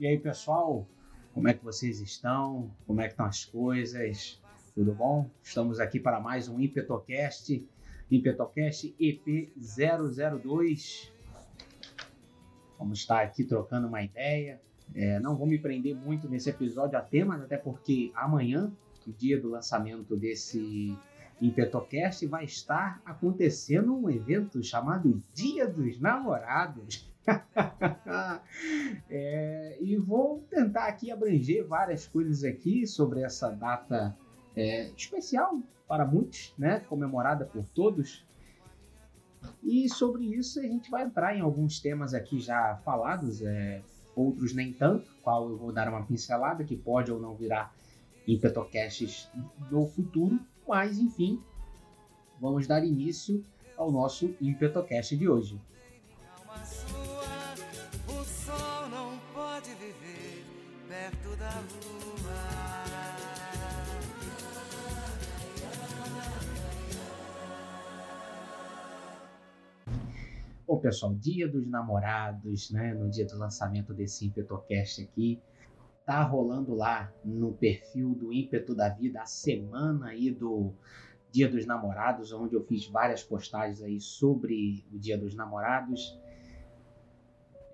E aí, pessoal, como é que vocês estão? Como é que estão as coisas? Tudo bom? Estamos aqui para mais um Impetocast, Impetocast EP002. Vamos estar aqui trocando uma ideia. É, não vou me prender muito nesse episódio a temas, até porque amanhã, o dia do lançamento desse Impetocast, vai estar acontecendo um evento chamado Dia dos Namorados. é, e vou tentar aqui abranger várias coisas aqui sobre essa data é, especial para muitos, né, comemorada por todos. E sobre isso a gente vai entrar em alguns temas aqui já falados, é, outros nem tanto, qual eu vou dar uma pincelada, que pode ou não virar em Petocasts no futuro, mas enfim, vamos dar início ao nosso Impetocast de hoje. Bom, pessoal, dia dos namorados, né? No dia do lançamento desse ImpetoCast aqui, tá rolando lá no perfil do Ímpeto da Vida a semana aí do Dia dos Namorados, onde eu fiz várias postagens aí sobre o Dia dos Namorados,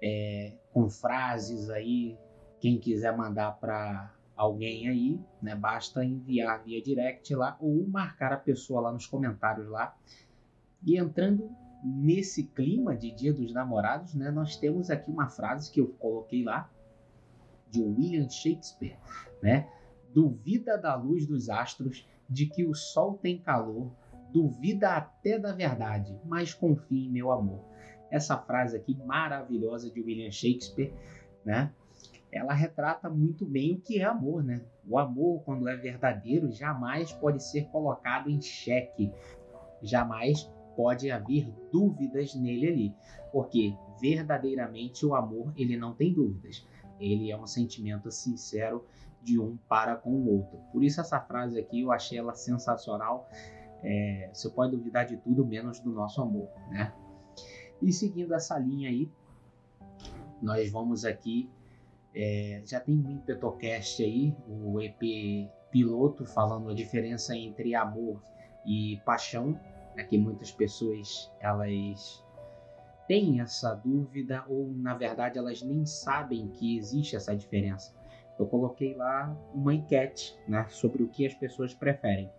é, com frases aí. Quem quiser mandar para alguém aí, né? Basta enviar via direct lá ou marcar a pessoa lá nos comentários lá. E entrando nesse clima de Dia dos Namorados, né, nós temos aqui uma frase que eu coloquei lá de William Shakespeare, né? Duvida da luz dos astros, de que o sol tem calor, duvida até da verdade, mas confia em meu amor. Essa frase aqui maravilhosa de William Shakespeare, né? Ela retrata muito bem o que é amor, né? O amor, quando é verdadeiro, jamais pode ser colocado em xeque, jamais pode haver dúvidas nele ali, porque verdadeiramente o amor ele não tem dúvidas. Ele é um sentimento sincero de um para com o outro. Por isso essa frase aqui eu achei ela sensacional. É, você pode duvidar de tudo menos do nosso amor, né? E seguindo essa linha aí, nós vamos aqui. É, já tem um Impetocast aí, o EP piloto, falando a diferença entre amor e paixão é que muitas pessoas elas têm essa dúvida ou na verdade elas nem sabem que existe essa diferença. Eu coloquei lá uma enquete né, sobre o que as pessoas preferem.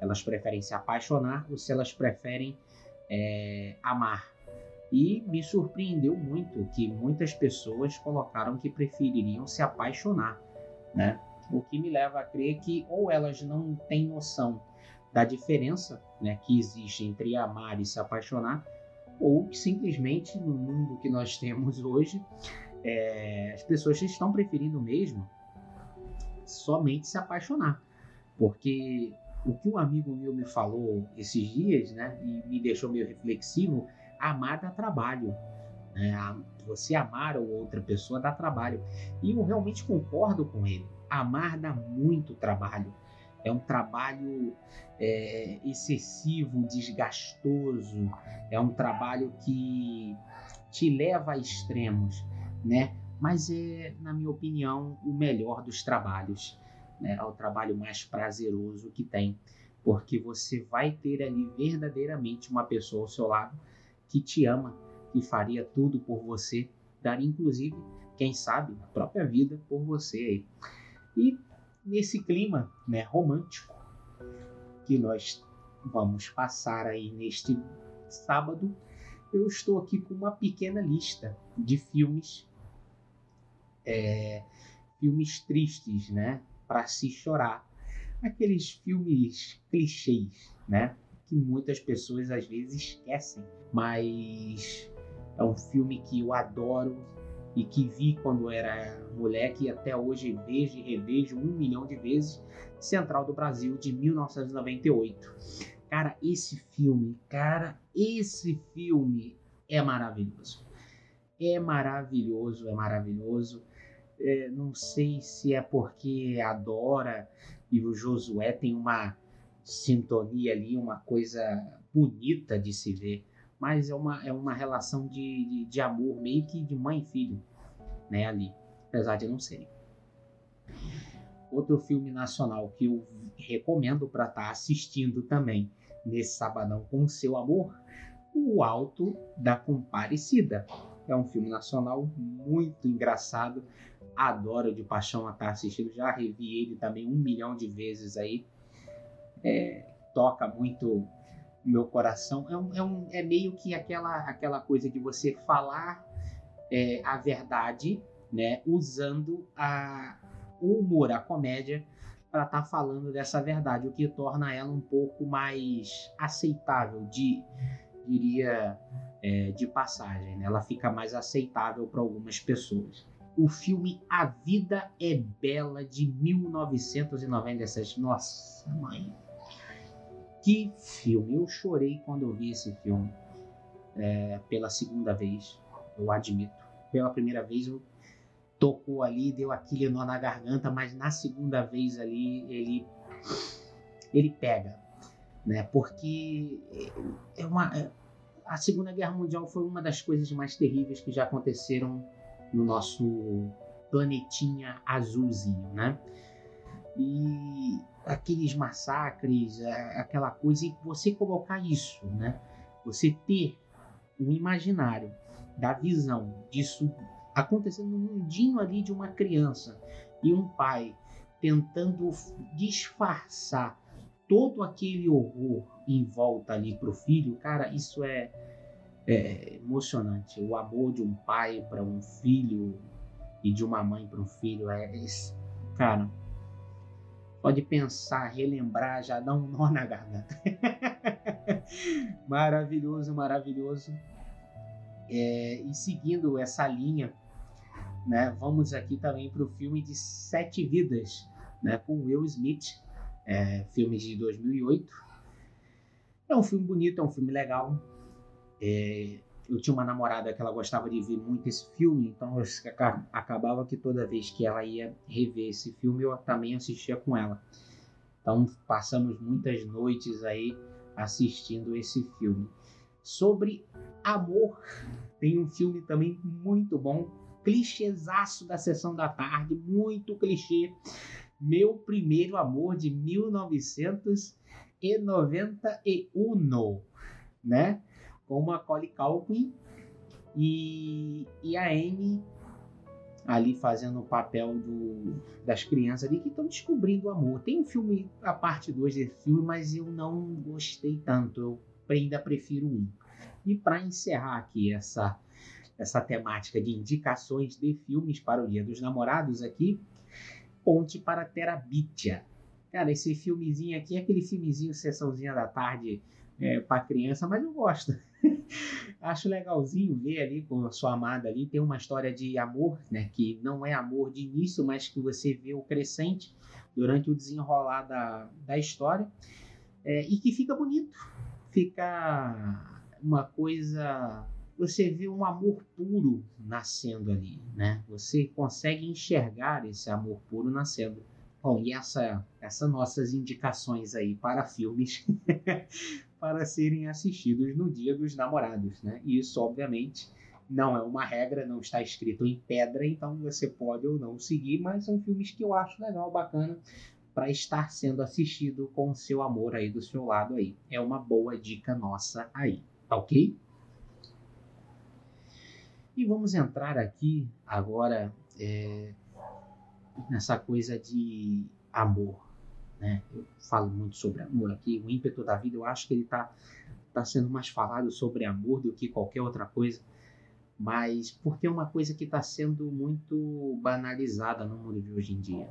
Elas preferem se apaixonar ou se elas preferem é, amar. E me surpreendeu muito que muitas pessoas colocaram que prefeririam se apaixonar, né? O que me leva a crer que ou elas não têm noção da diferença né, que existe entre amar e se apaixonar, ou que simplesmente no mundo que nós temos hoje, é, as pessoas estão preferindo mesmo somente se apaixonar. Porque o que um amigo meu me falou esses dias, né, e me deixou meio reflexivo, amar dá trabalho. Né? Você amar outra pessoa dá trabalho. E eu realmente concordo com ele. Amar dá muito trabalho é um trabalho é, excessivo, desgastoso, é um trabalho que te leva a extremos, né? Mas é, na minha opinião, o melhor dos trabalhos, né? É o trabalho mais prazeroso que tem, porque você vai ter ali verdadeiramente uma pessoa ao seu lado que te ama, que faria tudo por você, daria inclusive, quem sabe, a própria vida por você aí. E nesse clima né, romântico que nós vamos passar aí neste sábado, eu estou aqui com uma pequena lista de filmes, é, filmes tristes, né, para se chorar, aqueles filmes clichês, né, que muitas pessoas às vezes esquecem, mas é um filme que eu adoro, e que vi quando era moleque e até hoje vejo e revejo um milhão de vezes, Central do Brasil de 1998. Cara, esse filme, cara, esse filme é maravilhoso. É maravilhoso, é maravilhoso. É, não sei se é porque adora e o Josué tem uma sintonia ali, uma coisa bonita de se ver mas é uma, é uma relação de, de, de, amor meio que de mãe e filho, né, ali. apesar de não serem. Outro filme nacional que eu recomendo para estar tá assistindo também nesse sabadão com seu amor, O Alto da Comparecida. É um filme nacional muito engraçado. Adoro de paixão a estar tá assistindo. Já revi ele também um milhão de vezes aí. É, toca muito meu coração. É, um, é, um, é meio que aquela, aquela coisa de você falar é, a verdade, né? Usando a, o humor, a comédia, para estar tá falando dessa verdade, o que torna ela um pouco mais aceitável, de, diria, é, de passagem. Né? Ela fica mais aceitável para algumas pessoas. O filme A Vida é Bela, de 1997. Nossa, mãe. Que filme! Eu chorei quando eu vi esse filme é, pela segunda vez, eu admito. Pela primeira vez eu tocou ali, deu aquele nó na garganta, mas na segunda vez ali ele ele pega, né? Porque é uma é, a Segunda Guerra Mundial foi uma das coisas mais terríveis que já aconteceram no nosso planetinha azulzinho, né? E aqueles massacres, é, aquela coisa, e você colocar isso, né? Você ter um imaginário da visão disso acontecendo no mundinho ali de uma criança e um pai tentando disfarçar todo aquele horror em volta ali para o filho, cara, isso é, é, emocionante. O amor de um pai para um filho e de uma mãe para um filho é, é cara. Pode pensar, relembrar, já dá um nó na garganta. maravilhoso, maravilhoso. É, e seguindo essa linha né? Vamos aqui também para o filme de Sete Vidas, né? com Will Smith, é, filme de 2008. É um filme bonito, é um filme legal. É, eu tinha uma namorada que ela gostava de ver muito esse filme, então eu acabava que toda vez que ela ia rever esse filme, eu também assistia com ela. Então passamos muitas noites aí assistindo esse filme. Sobre amor, tem um filme também muito bom clichêzaço da sessão da tarde, muito clichê. Meu primeiro amor de 1991, né? Com Macaulay Culkin e, e a Amy ali fazendo o papel do, das crianças ali que estão descobrindo o amor. Tem um filme, a parte 2 desse filme, mas eu não gostei tanto. Eu ainda prefiro um. E para encerrar aqui essa essa temática de indicações de filmes para o Dia dos Namorados aqui, Ponte para Terabitia. Cara, esse filmezinho aqui é aquele filmezinho sessãozinha da tarde é, para criança, mas eu gosto. Acho legalzinho ver ali com a sua amada ali. Tem uma história de amor, né? Que não é amor de início, mas que você vê o crescente durante o desenrolar da, da história. É, e que fica bonito. Fica uma coisa você vê um amor puro nascendo ali, né? Você consegue enxergar esse amor puro nascendo. Bom, e essa, essas nossas indicações aí para filmes para serem assistidos no Dia dos Namorados, né? Isso, obviamente, não é uma regra, não está escrito em pedra, então você pode ou não seguir, mas são filmes que eu acho legal, bacana para estar sendo assistido com o seu amor aí do seu lado aí. É uma boa dica nossa aí, tá ok? E vamos entrar aqui agora é, nessa coisa de amor. Né? Eu falo muito sobre amor aqui, o ímpeto da vida, eu acho que ele está tá sendo mais falado sobre amor do que qualquer outra coisa, mas porque é uma coisa que está sendo muito banalizada no mundo de hoje em dia.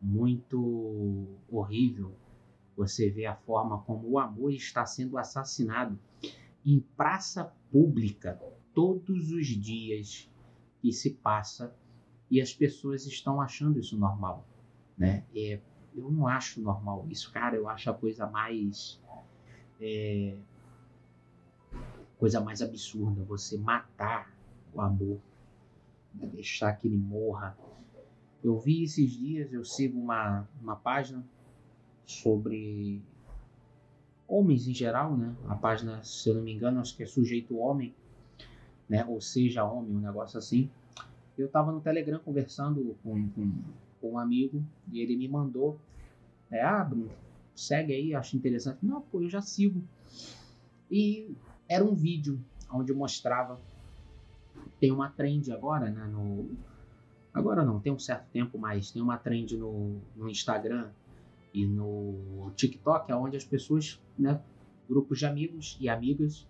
Muito horrível você vê a forma como o amor está sendo assassinado em praça pública todos os dias que se passa e as pessoas estão achando isso normal, né? É, eu não acho normal isso, cara. Eu acho a coisa mais é, coisa mais absurda você matar o amor, deixar que ele morra. Eu vi esses dias, eu sigo uma, uma página sobre homens em geral, né? A página, se eu não me engano, acho que é sujeito homem né? Ou seja, homem, um negócio assim. Eu estava no Telegram conversando com, com, com, um amigo e ele me mandou, é, ah, Bruno, segue aí, acho interessante. Não, pô, eu já sigo. E era um vídeo onde mostrava, tem uma trend agora, né, no, agora não, tem um certo tempo, mas tem uma trend no, no Instagram e no TikTok, onde as pessoas, né, grupos de amigos e amigas,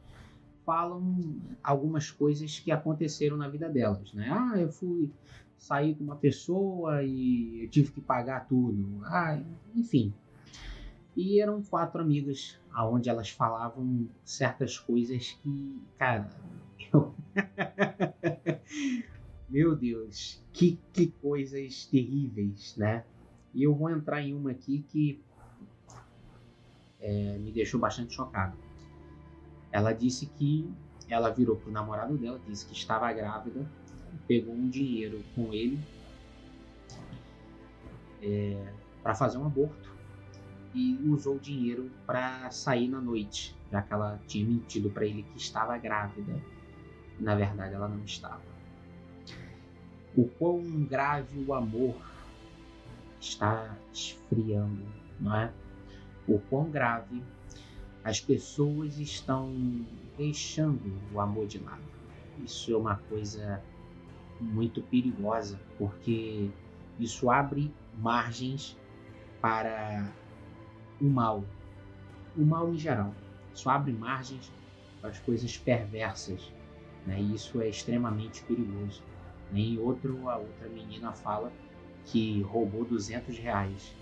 falam algumas coisas que aconteceram na vida delas, né? Ah, eu fui sair com uma pessoa e eu tive que pagar tudo. Ah, enfim. E eram quatro amigas, aonde elas falavam certas coisas que, cara, eu... meu Deus, que, que coisas terríveis, né? E eu vou entrar em uma aqui que é, me deixou bastante chocado. Ela disse que ela virou pro namorado dela, disse que estava grávida, pegou um dinheiro com ele é, para fazer um aborto e usou o dinheiro para sair na noite, já que ela tinha mentido para ele que estava grávida. Na verdade, ela não estava. O quão grave o amor está esfriando, não é? O quão grave as pessoas estão deixando o amor de lado. Isso é uma coisa muito perigosa, porque isso abre margens para o mal, o mal em geral. Isso abre margens para as coisas perversas, né? E isso é extremamente perigoso. Em outro, a outra menina fala que roubou 200 reais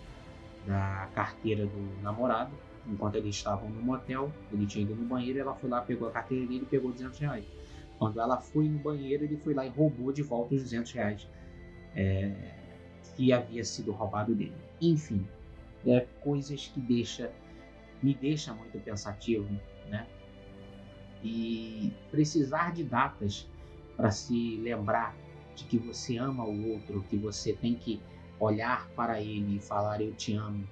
da carteira do namorado enquanto eles estavam no motel. Ele tinha ido no banheiro, ela foi lá, pegou a carteira dele e pegou 200 reais. Quando ela foi no banheiro, ele foi lá e roubou de volta os 200 reais é, que havia sido roubado dele. Enfim, é coisas que deixa, me deixa muito pensativo, né? E precisar de datas para se lembrar de que você ama o outro, que você tem que olhar para ele e falar eu te amo.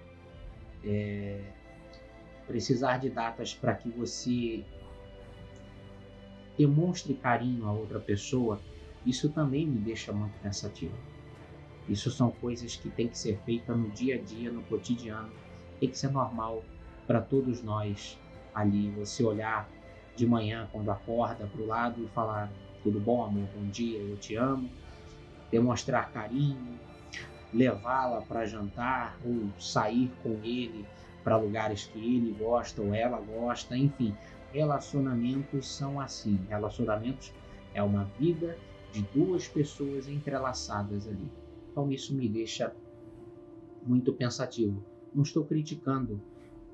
É, precisar de datas para que você demonstre carinho a outra pessoa, isso também me deixa muito pensativo. Isso são coisas que tem que ser feitas no dia a dia, no cotidiano. Tem que ser normal para todos nós ali. Você olhar de manhã quando acorda para o lado e falar tudo bom, amor, bom dia, eu te amo. Demonstrar carinho, levá-la para jantar ou sair com ele para lugares que ele gosta ou ela gosta, enfim. Relacionamentos são assim. Relacionamentos é uma vida de duas pessoas entrelaçadas ali. Então isso me deixa muito pensativo. Não estou criticando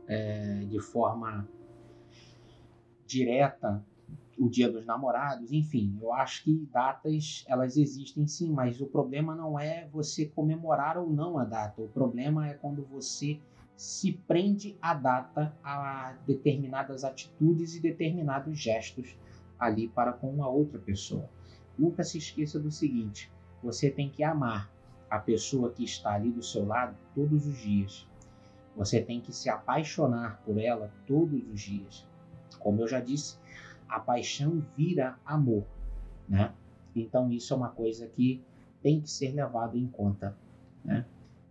é, de forma direta o Dia dos Namorados, enfim, eu acho que datas elas existem sim, mas o problema não é você comemorar ou não a data. O problema é quando você se prende a data a determinadas atitudes e determinados gestos ali para com uma outra pessoa. Nunca se esqueça do seguinte: você tem que amar a pessoa que está ali do seu lado todos os dias. Você tem que se apaixonar por ela todos os dias. Como eu já disse, a paixão vira amor, né? Então isso é uma coisa que tem que ser levado em conta, né?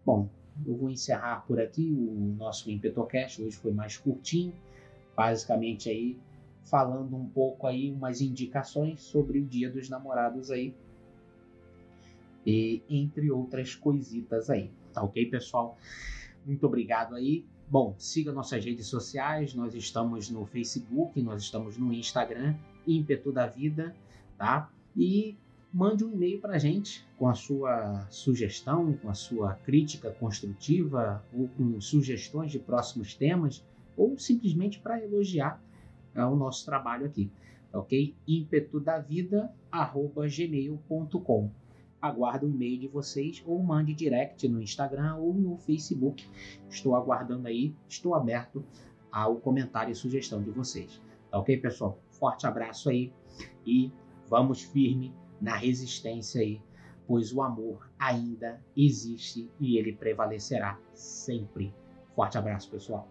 Bom, eu vou encerrar por aqui o nosso Impetocast, hoje foi mais curtinho, basicamente aí falando um pouco aí umas indicações sobre o Dia dos Namorados aí, e entre outras coisitas aí, tá ok, pessoal? Muito obrigado aí. Bom, siga nossas redes sociais, nós estamos no Facebook, nós estamos no Instagram, Ímpeto da Vida, tá? E mande um e-mail para a gente com a sua sugestão, com a sua crítica construtiva ou com sugestões de próximos temas ou simplesmente para elogiar é, o nosso trabalho aqui, ok? ímpetodavida@gmail.com aguardo o e-mail de vocês ou mande direct no Instagram ou no Facebook. Estou aguardando aí, estou aberto ao comentário e sugestão de vocês. Tá ok, pessoal? Forte abraço aí e vamos firme na resistência aí, pois o amor ainda existe e ele prevalecerá sempre. Forte abraço, pessoal.